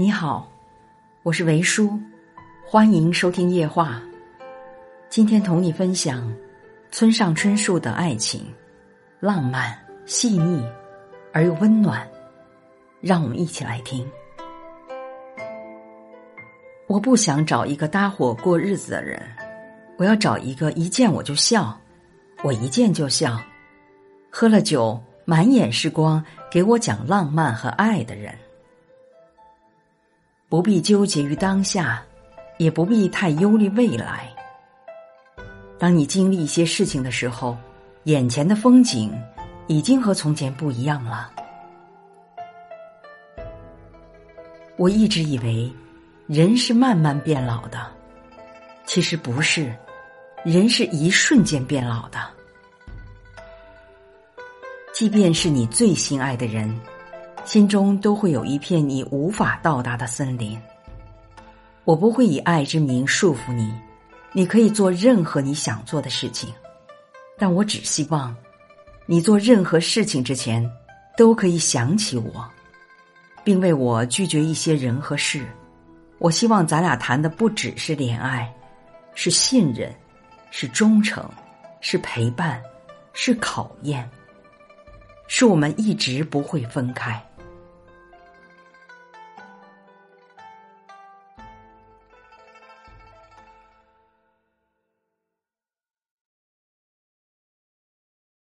你好，我是维叔，欢迎收听夜话。今天同你分享村上春树的爱情，浪漫、细腻而又温暖。让我们一起来听。我不想找一个搭伙过日子的人，我要找一个一见我就笑，我一见就笑，喝了酒满眼是光，给我讲浪漫和爱的人。不必纠结于当下，也不必太忧虑未来。当你经历一些事情的时候，眼前的风景已经和从前不一样了。我一直以为，人是慢慢变老的，其实不是，人是一瞬间变老的。即便是你最心爱的人。心中都会有一片你无法到达的森林。我不会以爱之名束缚你，你可以做任何你想做的事情，但我只希望，你做任何事情之前，都可以想起我，并为我拒绝一些人和事。我希望咱俩谈的不只是恋爱，是信任，是忠诚，是陪伴，是考验，是我们一直不会分开。